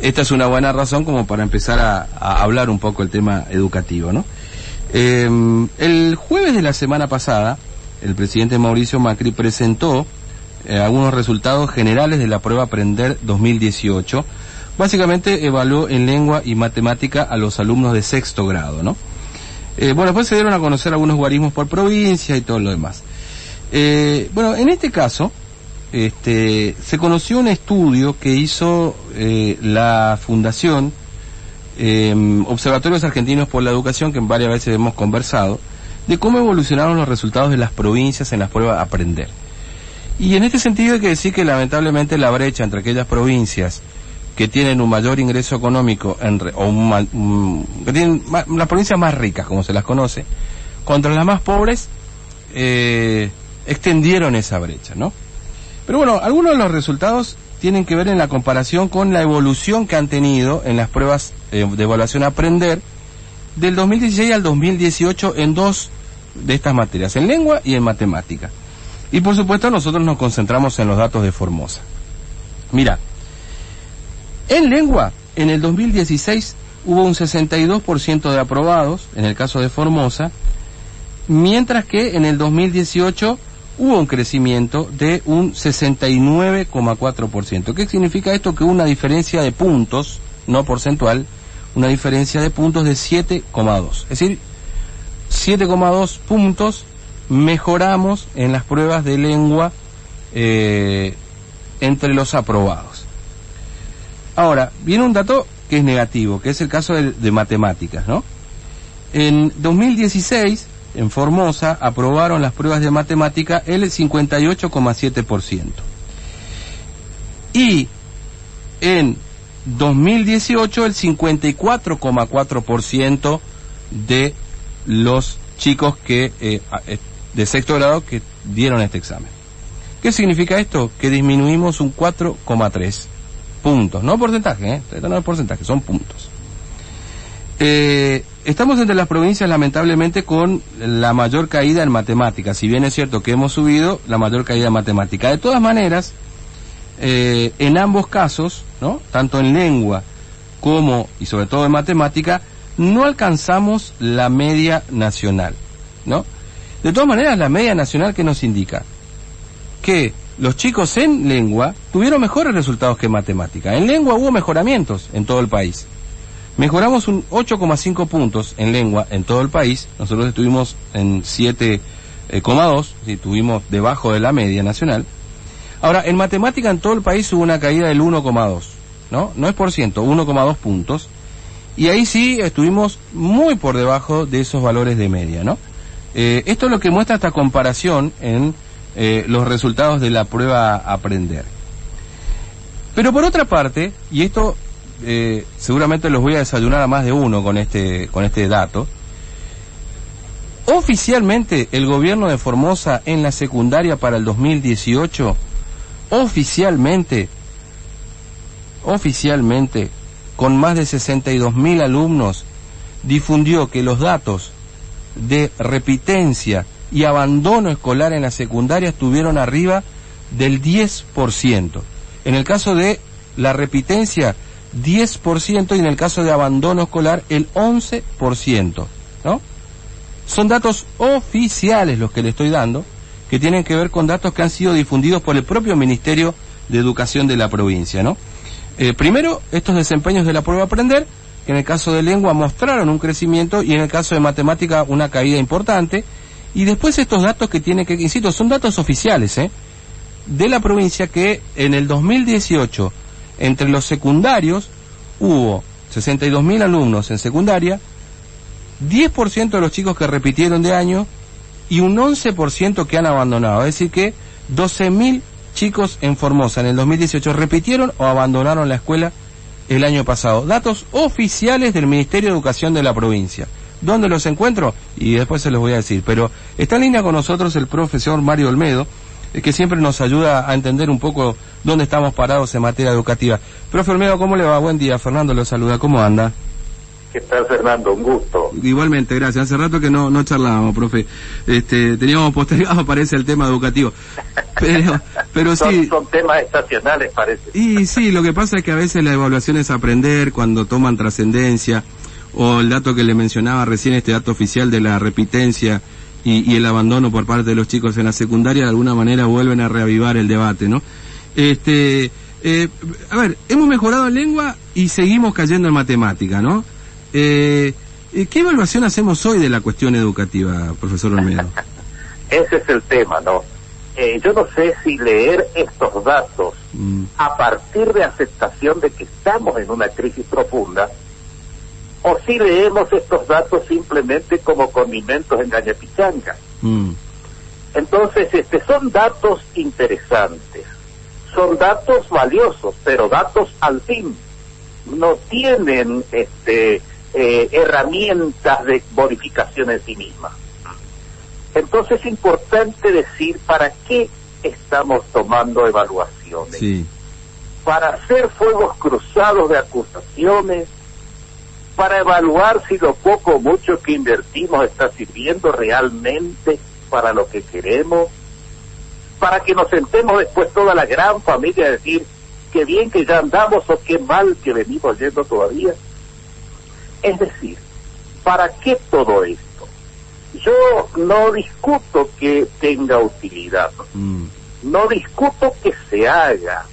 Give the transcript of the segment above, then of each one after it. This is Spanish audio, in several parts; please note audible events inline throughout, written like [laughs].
esta es una buena razón como para empezar a, hablar un poco el tema educativo, ¿no? Eh, el jueves de la semana pasada, el presidente Mauricio Macri presentó eh, algunos resultados generales de la prueba Aprender 2018. Básicamente evaluó en lengua y matemática a los alumnos de sexto grado, ¿no? Eh, bueno, después se dieron a conocer algunos guarismos por provincia y todo lo demás. Eh, bueno, en este caso, este, se conoció un estudio que hizo la Fundación Observatorios Argentinos por la Educación, que varias veces hemos conversado, de cómo evolucionaron los resultados de las provincias en las pruebas Aprender. Y en este sentido hay que decir que lamentablemente la brecha entre aquellas provincias que tienen un mayor ingreso económico, o que tienen las provincias más ricas, como se las conoce, contra las más pobres, eh, extendieron esa brecha, ¿no? Pero bueno, algunos de los resultados tienen que ver en la comparación con la evolución que han tenido en las pruebas eh, de evaluación Aprender del 2016 al 2018 en dos de estas materias, en lengua y en matemática. Y por supuesto nosotros nos concentramos en los datos de Formosa. Mira, en lengua, en el 2016 hubo un 62% de aprobados, en el caso de Formosa, mientras que en el 2018 hubo un crecimiento de un 69,4%. ¿Qué significa esto? Que una diferencia de puntos, no porcentual, una diferencia de puntos de 7,2. Es decir, 7,2 puntos mejoramos en las pruebas de lengua eh, entre los aprobados. Ahora, viene un dato que es negativo, que es el caso de, matemáticas, ¿no? En 2016, en Formosa, aprobaron las pruebas de matemática el 58,7%. Y en 2018 el 54,4% de los chicos que eh, eh, de sexto grado que dieron este examen. ¿Qué significa esto? Que disminuimos un 4,3 puntos, no porcentaje, ¿eh? no porcentaje, son puntos. Eh, estamos entre las provincias lamentablemente con la mayor caída en matemáticas, si bien es cierto que hemos subido la mayor caída en matemática. De todas maneras, eh, en ambos casos, ¿no? tanto en lengua como y sobre todo en matemática, no alcanzamos la media nacional, ¿no? De todas maneras, la media nacional que nos indica que los chicos en lengua tuvieron mejores resultados que en matemática. En lengua hubo mejoramientos en todo el país. Mejoramos un 8,5 puntos en lengua en todo el país. Nosotros estuvimos en 7,2, si estuvimos debajo de la media nacional. Ahora, en matemática en todo el país hubo una caída del 1,2, ¿no? No es por ciento, 1,2 puntos. Y ahí sí estuvimos muy por debajo de esos valores de media, ¿no? Eh, esto es lo que muestra esta comparación en eh, los resultados de la prueba Aprender. Pero por otra parte, y esto eh, seguramente los voy a desayunar a más de uno con este, con este dato, oficialmente el gobierno de Formosa en la secundaria para el 2018, oficialmente, oficialmente, con más de 62 mil alumnos, difundió que los datos de repitencia y abandono escolar en la secundaria estuvieron arriba del 10%. En el caso de la repitencia, 10% y en el caso de abandono escolar, el 11%. ¿No? Son datos oficiales los que le estoy dando, que tienen que ver con datos que han sido difundidos por el propio Ministerio de Educación de la provincia, ¿no? Eh, primero, estos desempeños de la prueba Aprender, que en el caso de lengua mostraron un crecimiento y en el caso de matemática una caída importante. Y después estos datos que tiene que, insisto, son datos oficiales, ¿eh? De la provincia que en el 2018, entre los secundarios, hubo 62.000 alumnos en secundaria, 10% de los chicos que repitieron de año y un 11% que han abandonado. Es decir que 12.000 chicos en Formosa en el 2018 repitieron o abandonaron la escuela el año pasado. Datos oficiales del Ministerio de Educación de la provincia. ¿Dónde los encuentro? Y después se los voy a decir. Pero está en línea con nosotros el profesor Mario Olmedo, que siempre nos ayuda a entender un poco dónde estamos parados en materia educativa. Profe Olmedo, ¿cómo le va? Buen día. Fernando lo saluda. ¿Cómo anda? ¿Qué tal, Fernando? Un gusto. Igualmente, gracias. Hace rato que no, no charlábamos, profe. Este, teníamos postergado, [laughs] parece, el tema educativo. Pero, pero sí. Son temas estacionales, parece. Y sí, lo que pasa es que a veces la evaluación es aprender cuando toman trascendencia, o el dato que le mencionaba recién, este dato oficial de la repitencia y, y el abandono por parte de los chicos en la secundaria, de alguna manera vuelven a reavivar el debate, ¿no? Este, eh, a ver, hemos mejorado en lengua y seguimos cayendo en matemática, ¿no? Eh, ¿Qué evaluación hacemos hoy de la cuestión educativa, profesor Olmedo? [laughs] Ese es el tema, ¿no? Eh, yo no sé si leer estos datos mm. a partir de aceptación de que estamos en una crisis profunda o si leemos estos datos simplemente como condimentos en gañapichanga. Mm. Entonces, este, son datos interesantes, son datos valiosos, pero datos al fin no tienen este eh, herramientas de bonificación en sí misma. Entonces es importante decir para qué estamos tomando evaluaciones. Para hacer fuegos cruzados de acusaciones, para evaluar si lo poco o mucho que invertimos está sirviendo realmente para lo que queremos, para que nos sentemos después toda la gran familia a decir qué bien que ya andamos o qué mal que venimos yendo todavía. Es decir, ¿para qué todo esto? Yo no discuto que tenga utilidad, mm. no discuto que se haga,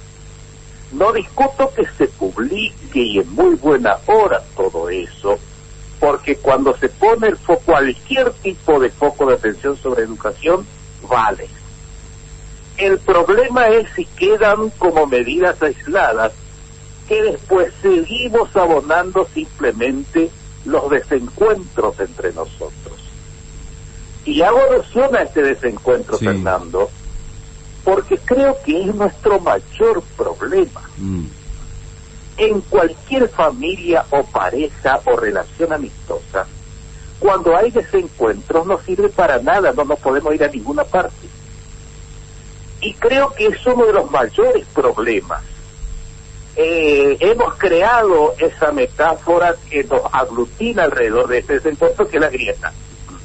no discuto que se publique y en muy buena hora todo eso, porque cuando se pone el foco, cualquier tipo de foco de atención sobre educación, vale. El problema es si quedan como medidas aisladas que después seguimos abonando simplemente los desencuentros entre nosotros. Y hago alusión a este desencuentro, Fernando, porque creo que es nuestro mayor problema. Mm. En cualquier familia o pareja o relación amistosa, cuando hay desencuentros no sirve para nada, no nos podemos ir a ninguna parte. Y creo que es uno de los mayores problemas eh, hemos creado esa metáfora que nos aglutina alrededor de ese desencuentro que es la grieta.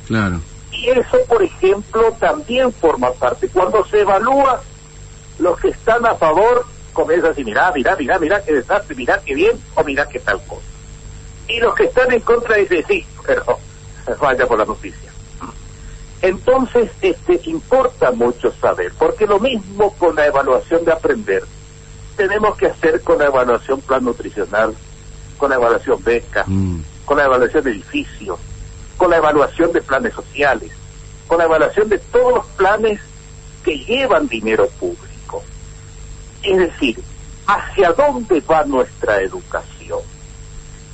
Claro. Y eso, por ejemplo, también forma parte. Cuando se evalúa, los que están a favor comienzan así, mira, mira, mira, mira qué desastre, mira qué bien, o mira qué tal cosa. Y los que están en contra dicen, sí, pero [laughs] vaya por la noticia. Entonces, este, importa mucho saber, porque lo mismo con la evaluación de aprender tenemos que hacer con la evaluación plan nutricional, con la evaluación beca, mm. con la evaluación de edificios, con la evaluación de planes sociales, con la evaluación de todos los planes que llevan dinero público. Es decir, ¿hacia dónde va nuestra educación?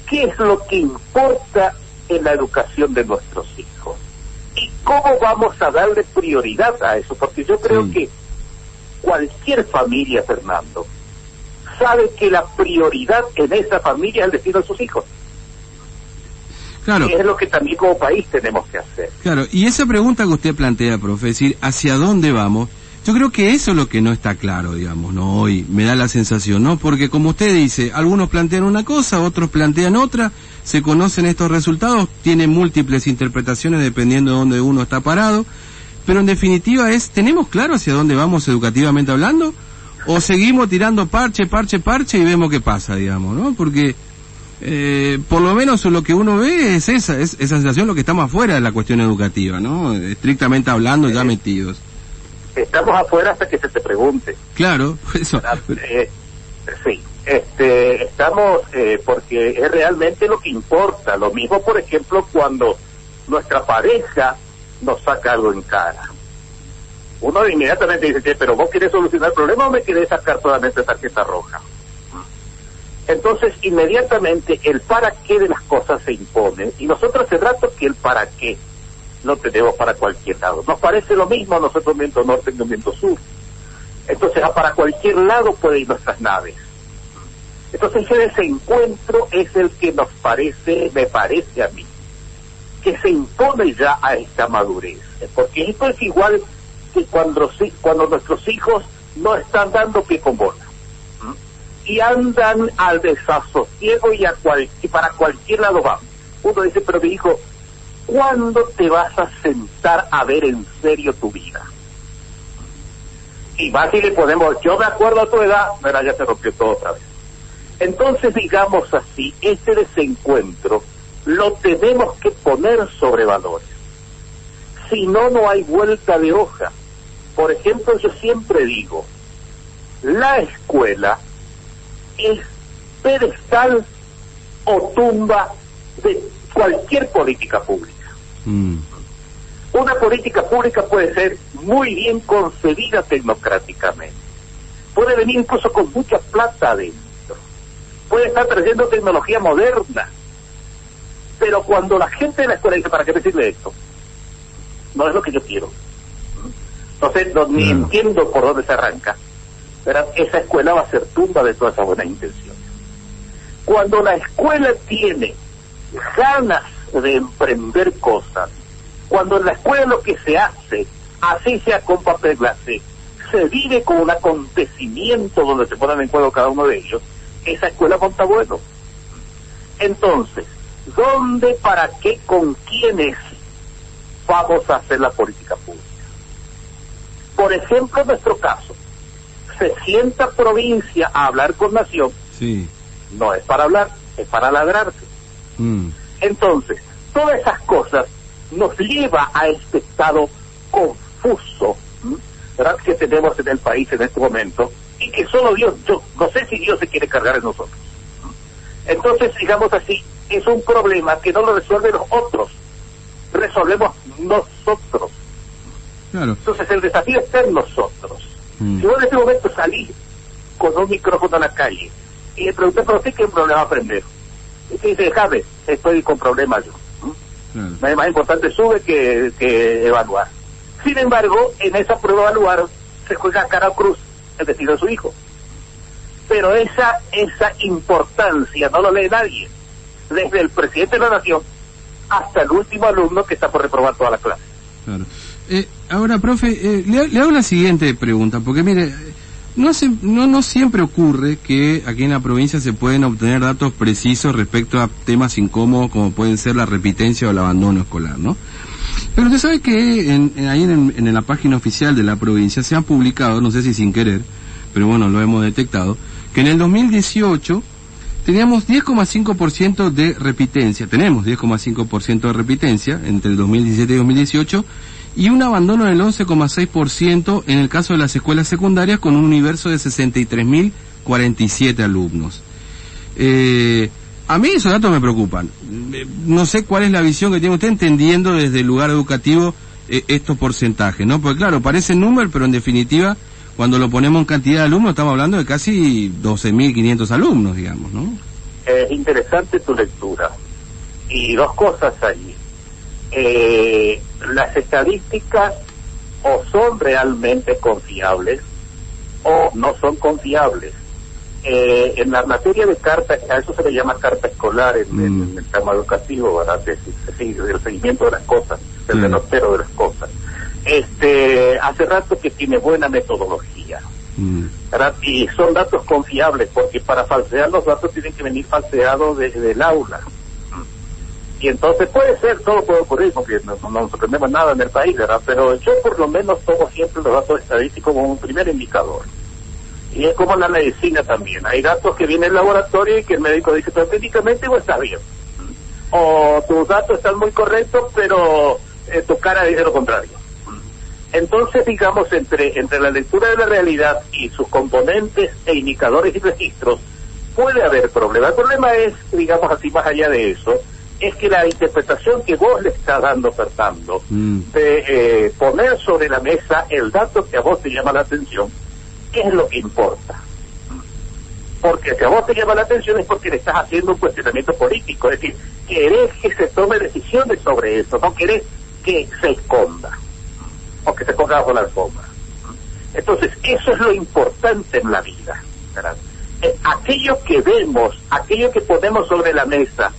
¿Qué es lo que importa en la educación de nuestros hijos? ¿Y cómo vamos a darle prioridad a eso? Porque yo creo que cualquier familia, Fernando, sabe que la prioridad en esa familia es el destino de sus hijos. Claro. Y es lo que también como país tenemos que hacer. Claro, y esa pregunta que usted plantea, profe, es decir, ¿hacia dónde vamos? Yo creo que eso es lo que no está claro, digamos, ¿no? Hoy me da la sensación, ¿no? Porque como usted dice, algunos plantean una cosa, otros plantean otra, se conocen estos resultados, tienen múltiples interpretaciones dependiendo de dónde uno está parado, pero en definitiva es, ¿tenemos claro hacia dónde vamos educativamente hablando? o seguimos tirando parche, parche, parche y vemos qué pasa, digamos, ¿no? Porque eh, por lo menos lo que uno ve es esa, es esa sensación, lo que estamos afuera de la cuestión educativa, ¿no? Estrictamente hablando, ya metidos. Estamos afuera hasta que se te pregunte. Claro, [laughs] eso. Eh, sí, este, estamos, eh, porque es realmente lo que importa. Lo mismo, por ejemplo, cuando nuestra pareja nos saca algo en cara uno inmediatamente dice, pero vos querés solucionar el problema o me querés sacar solamente tarjeta roja. Entonces, inmediatamente el para qué de las cosas se impone y nosotros hace rato que el para qué no tenemos para cualquier lado. Nos parece lo mismo a nosotros viento norte y viento sur. Entonces, para cualquier lado pueden ir nuestras naves. Entonces, ese encuentro es el que nos parece, me parece a mí, que se impone ya a esta madurez. Porque esto es igual cuando, cuando nuestros hijos no están dando pie con bola. Y andan al desasosiego y, a cual, y para cualquier lado van. Uno dice, pero mi hijo, ¿cuándo te vas a sentar a ver en serio tu vida? Y más si le podemos, yo me acuerdo a tu edad, mira, ya se rompió todo otra vez. Entonces, digamos así, este desencuentro lo tenemos que poner sobre valores. Si no, no hay vuelta de hoja. Por ejemplo, yo siempre digo, la escuela es pedestal o tumba de cualquier política pública. Mm. Una política pública puede ser muy bien concebida tecnocráticamente. Puede venir incluso con mucha plata adentro. Puede estar trayendo tecnología moderna. Pero cuando la gente de la escuela dice, ¿para qué decirle esto? No es lo que yo quiero. Entonces, no, ni entiendo por dónde se arranca. Esa escuela va a ser tumba de todas esas buenas intenciones. Cuando la escuela tiene ganas de emprender cosas, cuando en la escuela lo que se hace, así sea con papel glacé, se vive con un acontecimiento donde se ponen en juego cada uno de ellos, esa escuela monta bueno. Entonces, ¿dónde, para qué, con quiénes vamos a hacer la política pública? Por ejemplo, en nuestro caso, se sienta provincia a hablar con nación, sí. no es para hablar, es para ladrarse. Mm. Entonces, todas esas cosas nos lleva a este estado confuso ¿verdad? que tenemos en el país en este momento y que solo Dios, yo no sé si Dios se quiere cargar en nosotros. Entonces, digamos así, es un problema que no lo resuelven los otros, resolvemos nosotros. Entonces el desafío está en nosotros. Mm. Si vos en este momento salís con un micrófono a la calle y le pregunté, pero usted qué problema aprender. Y te dice, déjame, estoy con problemas yo. Es más importante sube que, que evaluar. Sin embargo, en esa prueba de evaluar se juega cara cruz el destino de su hijo. Pero esa, esa importancia no lo lee nadie. Desde el presidente de la nación hasta el último alumno que está por reprobar toda la clase. Claro. Eh, ahora, profe, eh, le, hago la siguiente pregunta, porque mire, no, no, no siempre ocurre que aquí en la provincia se pueden obtener datos precisos respecto a temas incómodos como pueden ser la repitencia o el abandono escolar, ¿no? Pero usted sabe que en, ahí en, en, la página oficial de la provincia se han publicado, no sé si sin querer, pero bueno, lo hemos detectado, que en el 2018 teníamos 10,5% de repitencia, tenemos 10,5% de repitencia entre el 2017 y 2018, y un abandono del 11,6% en el caso de las escuelas secundarias con un universo de 63.047 alumnos. Eh, a mí esos datos me preocupan. Eh, no sé cuál es la visión que tiene usted entendiendo desde el lugar educativo eh, estos porcentajes, ¿no? Porque claro, parece número, pero en definitiva, cuando lo ponemos en cantidad de alumnos, estamos hablando de casi 12.500 alumnos, digamos, ¿no? Es interesante tu lectura. Y dos cosas ahí eh, las estadísticas o son realmente confiables o no son confiables. Eh, en la materia de carta, a eso se le llama carta escolar en, mm. el tema educativo, ¿verdad? Del seguimiento de las cosas, del derrotero de las cosas. Este, hace rato que tiene buena metodología. Mm. Y son datos confiables, porque para falsear los datos tienen que venir falseados desde el aula. Y entonces puede ser, todo puede ocurrir, porque no, nos sorprendemos nada en el país, ¿verdad? Pero yo por lo menos tomo siempre los datos estadísticos como un primer indicador. Y es como la medicina también. Hay datos que vienen del laboratorio y que el médico dice, pero técnicamente no está bien. O tus datos están muy correctos, pero eh, tu cara dice lo contrario. Entonces, digamos, entre, entre la lectura de la realidad y sus componentes e indicadores y registros, puede haber problema. El problema es, digamos así, más allá de eso, es que la interpretación que vos le estás dando, Fernando, mm. de eh, poner sobre la mesa el dato que a vos te llama la atención, ¿qué es lo que importa? Porque si a vos te llama la atención es porque le estás haciendo un cuestionamiento político, es decir, querés que se tome decisiones sobre eso, no querés que se esconda o que se ponga bajo la alfombra. Entonces, eso es lo importante en la vida. Eh, aquello que vemos, aquello que ponemos sobre la mesa,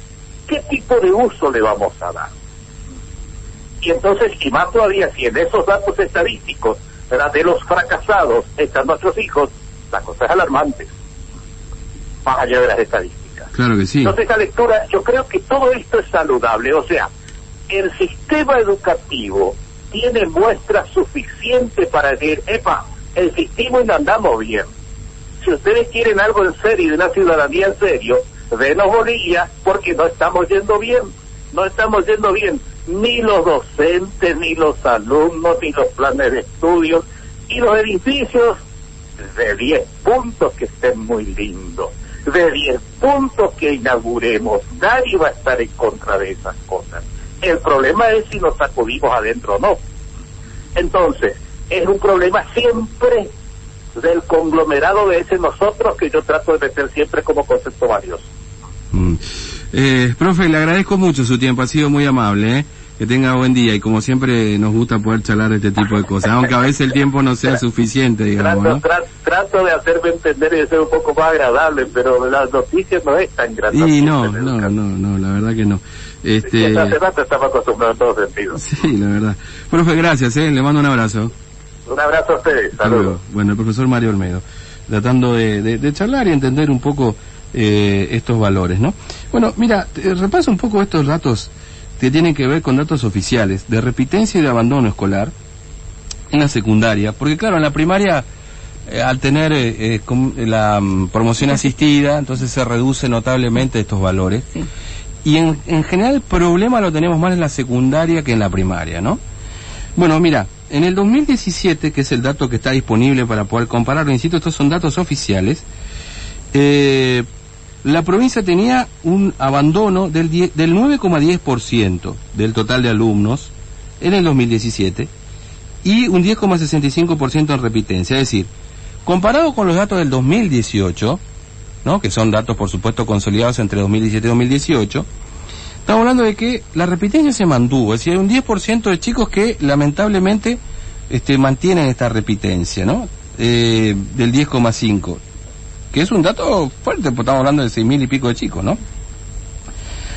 qué tipo de uso le vamos a dar. Y entonces, y más todavía, si en esos datos estadísticos de los fracasados están nuestros hijos, la cosa es alarmante. más allá de las estadísticas. Claro que sí. Entonces, esta lectura, yo creo que todo esto es saludable. O sea, el sistema educativo tiene muestras suficientes para decir, epa, el sistema y andamos bien. Si ustedes quieren algo en serio y una ciudadanía en serio, denos bolilla porque no estamos yendo bien. No estamos yendo bien ni los docentes, ni los alumnos, ni los planes de estudios, y los edificios de 10 puntos que estén muy lindos, de 10 puntos que inauguremos. Nadie va a estar en contra de esas cosas. El problema es si nos sacudimos adentro o no. Entonces, es un problema siempre del conglomerado de ese nosotros que yo trato de meter siempre como concepto valioso. Mm. Eh, profe, le agradezco mucho su tiempo, ha sido muy amable. ¿eh? Que tenga buen día y como siempre nos gusta poder charlar de este tipo de cosas, aunque a veces el tiempo no sea suficiente, digamos. Trato, trato de hacerme entender y de ser un poco más agradable, pero las noticias no es tan grande. Y no, no, no, no, la verdad que no. Este... Hace rato estaba acostumbrado en todos sentidos. [laughs] Sí, la verdad. Profe, gracias, ¿eh? le mando un abrazo. Un abrazo a ustedes, saludos. Bueno, el profesor Mario Olmedo, tratando de, de, charlar y entender un poco eh, estos valores, ¿no? Bueno, mira, repaso un poco estos datos que tienen que ver con datos oficiales de repitencia y de abandono escolar en la secundaria, porque claro, en la primaria eh, al tener eh, eh la um, promoción asistida, entonces se reduce notablemente estos valores. Y en, en, general el problema lo tenemos más en la secundaria que en la primaria, ¿no? Bueno, mira, en el 2017, que es el dato que está disponible para poder compararlo, insisto, estos son datos oficiales, eh, la provincia tenía un abandono del, del 9,10% del total de alumnos en el 2017 y un 10,65% en repitencia. Es decir, comparado con los datos del 2018, ¿no? que son datos por supuesto consolidados entre 2017 y 2018, estamos hablando de que la repitencia se mantuvo, es decir, hay un 10% de chicos que lamentablemente este, mantienen esta repitencia, ¿no? Eh, del 10,5 que es un dato fuerte, porque estamos hablando de seis mil y pico de chicos, ¿no?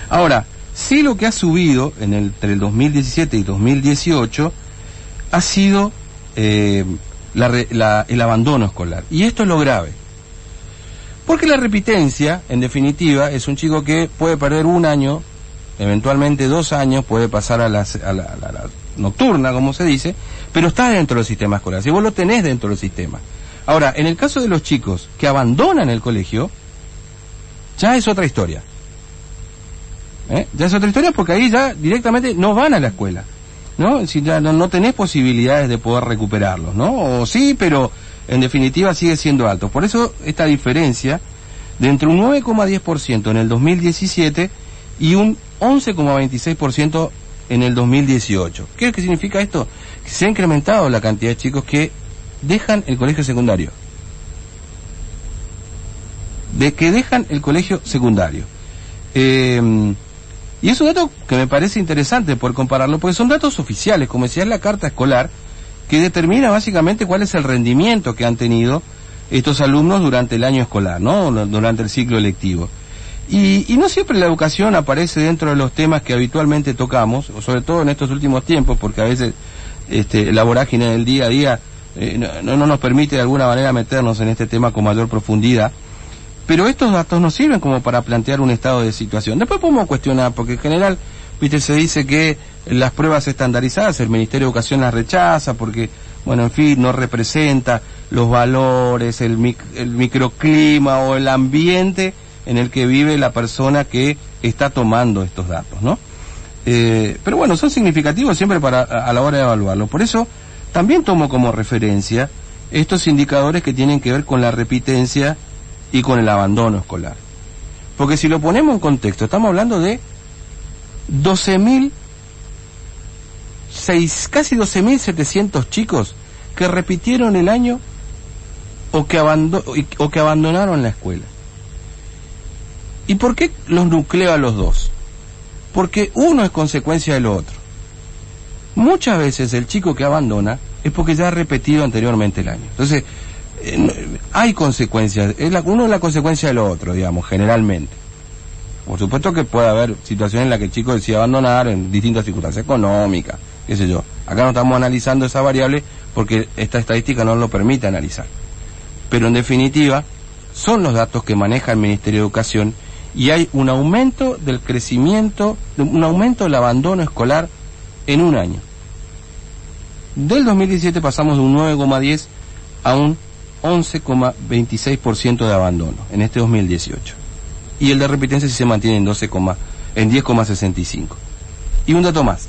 Ahora, sí lo que ha subido en el, entre el 2017 y 2018 ha sido eh, el abandono escolar. Y esto es lo grave. Porque la repitencia, en definitiva, es un chico que puede perder un año, eventualmente dos años, puede pasar a la, a la, a la nocturna, como se dice, pero está dentro del sistema escolar. Si vos lo tenés dentro del sistema. Ahora, en el caso de los chicos que abandonan el colegio, ya es otra historia. ¿Eh? Ya es otra historia porque ahí ya directamente no van a la escuela. ¿No? Si ya no, tenés posibilidades de poder recuperarlos, ¿no? O sí, pero en definitiva sigue siendo alto. Por eso esta diferencia de entre un 9,10% en el 2017 y un 11,26% en el 2018. ¿Qué es que significa esto? Que se ha incrementado la cantidad de chicos que dejan el colegio secundario. De que dejan el colegio secundario. Eh, y es un dato que me parece interesante por compararlo, porque son datos oficiales, como decía la carta escolar, que determina básicamente cuál es el rendimiento que han tenido estos alumnos durante el año escolar, ¿no? Durante el ciclo electivo. Y, y, no siempre la educación aparece dentro de los temas que habitualmente tocamos, sobre todo en estos últimos tiempos, porque a veces este, la vorágine del día a día eh, no, no, nos permite de alguna manera meternos en este tema con mayor profundidad. Pero estos datos nos sirven como para plantear un estado de situación. Después podemos cuestionar, porque en general, viste, se dice que las pruebas estandarizadas, el Ministerio de Educación las rechaza porque, bueno, en fin, no representa los valores, el, el microclima o el ambiente en el que vive la persona que está tomando estos datos, ¿no? Eh, pero bueno, son significativos siempre para a la hora de evaluarlo. Por eso, también tomo como referencia estos indicadores que tienen que ver con la repitencia y con el abandono escolar. Porque si lo ponemos en contexto, estamos hablando de 12.000, casi 12.700 chicos que repitieron el año o que, o que abandonaron la escuela. ¿Y por qué los nucleo a los dos? Porque uno es consecuencia de lo otro. Muchas veces el chico que abandona es porque ya ha repetido anteriormente el año. Entonces, eh, hay consecuencias, uno es la consecuencia de lo otro, digamos, generalmente. Por supuesto que puede haber situaciones en las que el chico decide abandonar en distintas circunstancias económicas, qué sé yo. Acá no estamos analizando esa variable porque esta estadística no lo permite analizar. Pero en definitiva, son los datos que maneja el Ministerio de Educación y hay un aumento del crecimiento, un aumento del abandono escolar en un año. Del 2017 pasamos de un 9,10 a un 11,26% de abandono en este 2018. Y el de repitencia se mantiene en 12, en 10,65. Y un dato más.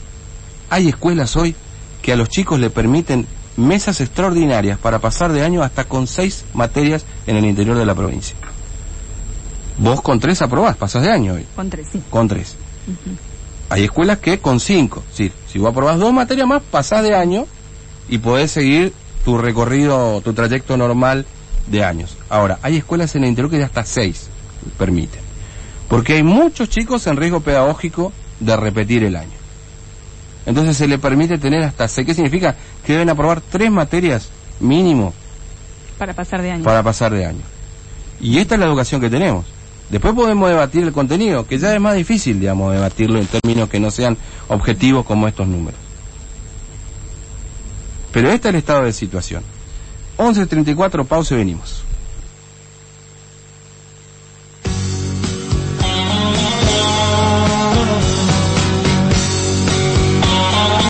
Hay escuelas hoy que a los chicos le permiten mesas extraordinarias para pasar de año hasta con seis materias en el interior de la provincia. Vos con tres aprobás, pasás de año hoy. Con tres, sí. Con tres. Hay escuelas que con cinco. Sí, si vos aprobás dos materias más, pasás de año y podés seguir tu recorrido, tu trayecto normal de años. Ahora, hay escuelas en el interior que de hasta seis permiten. Porque hay muchos chicos en riesgo pedagógico de repetir el año. Entonces se le permite tener hasta seis. ¿Qué significa? Que deben aprobar tres materias mínimo. Para pasar de año. Para pasar de año. Y esta es la educación que tenemos. Después podemos debatir el contenido, que ya es más difícil, digamos, debatirlo en términos que no sean objetivos como estos números. Pero este es el estado de situación. 11.34, pausa y venimos.